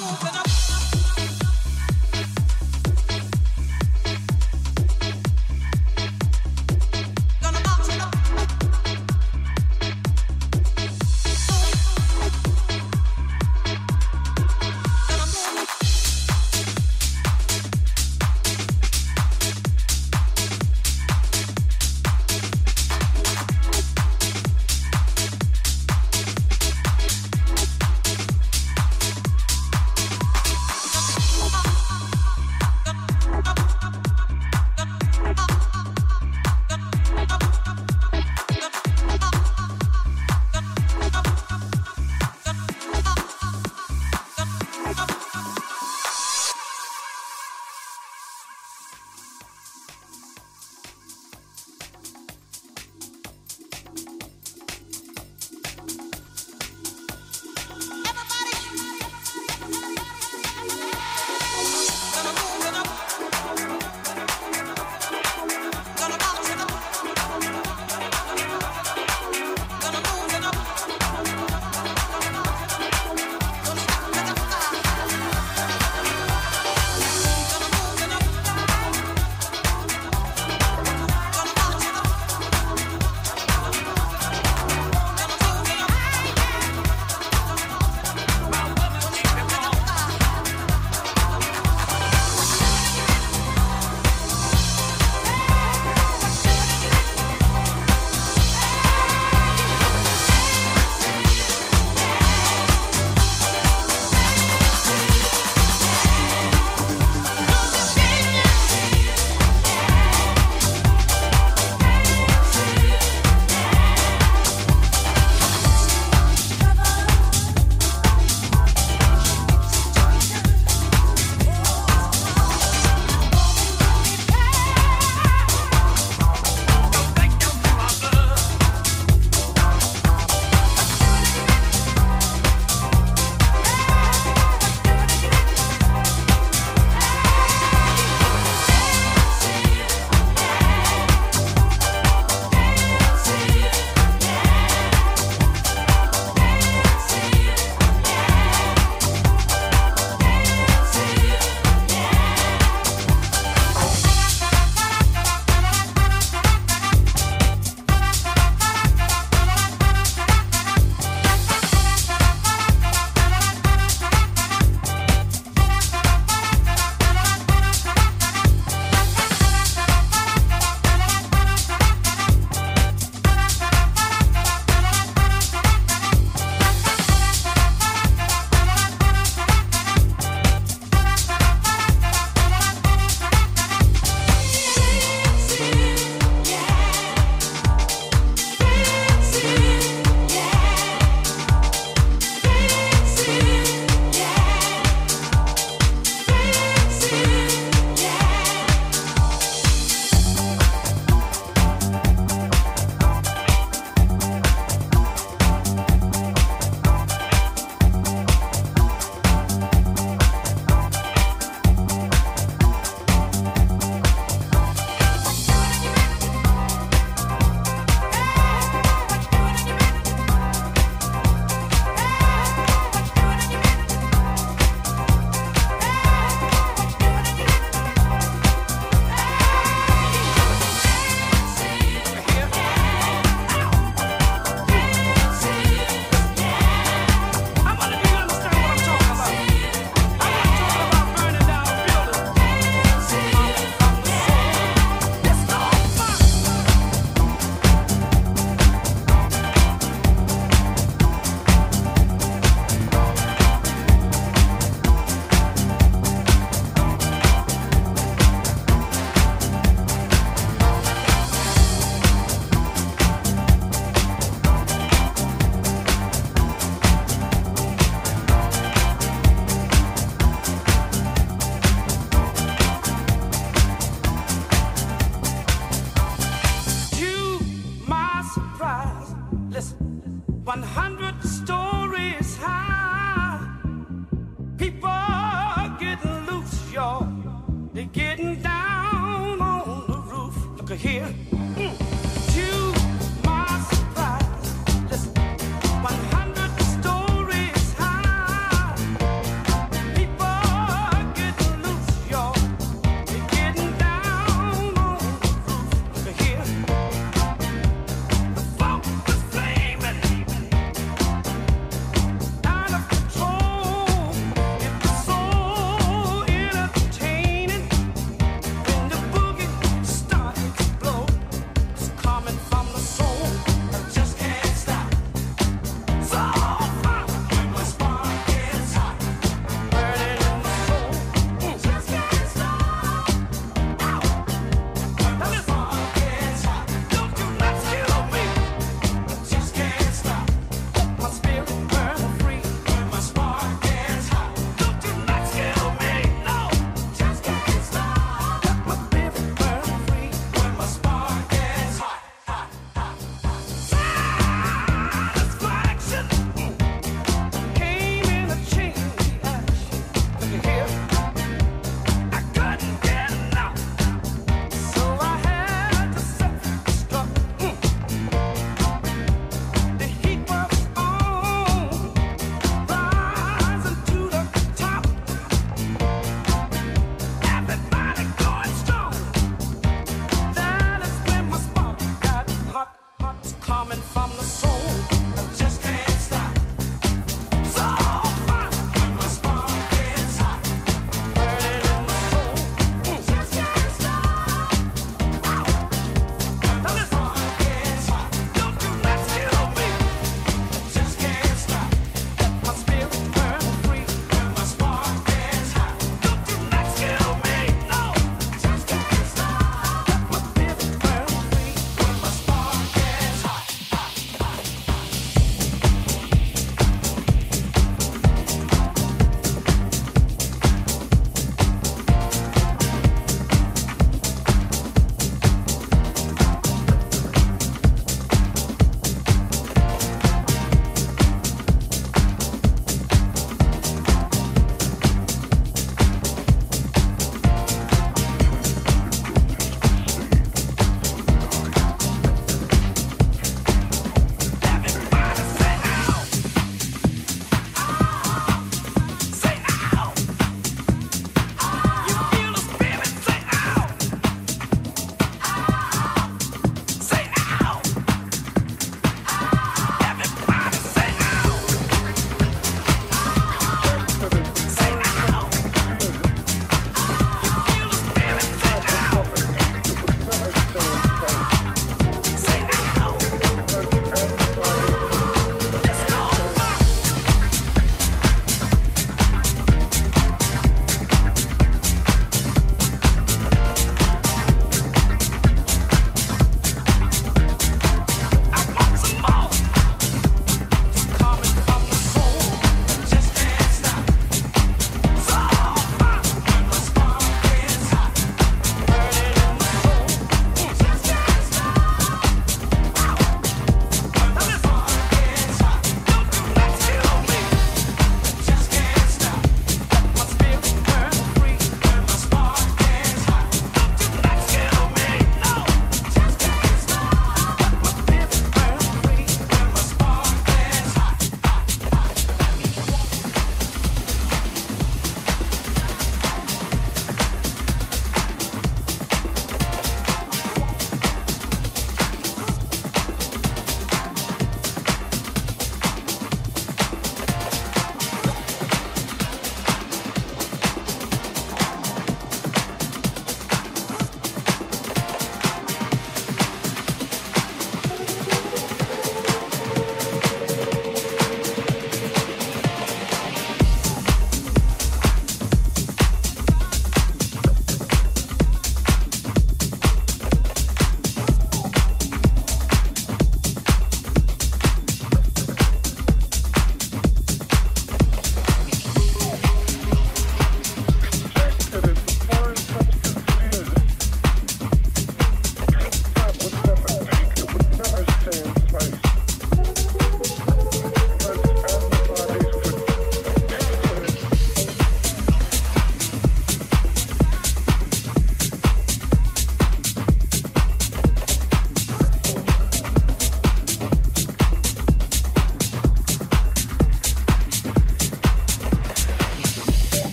moving up.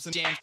some damn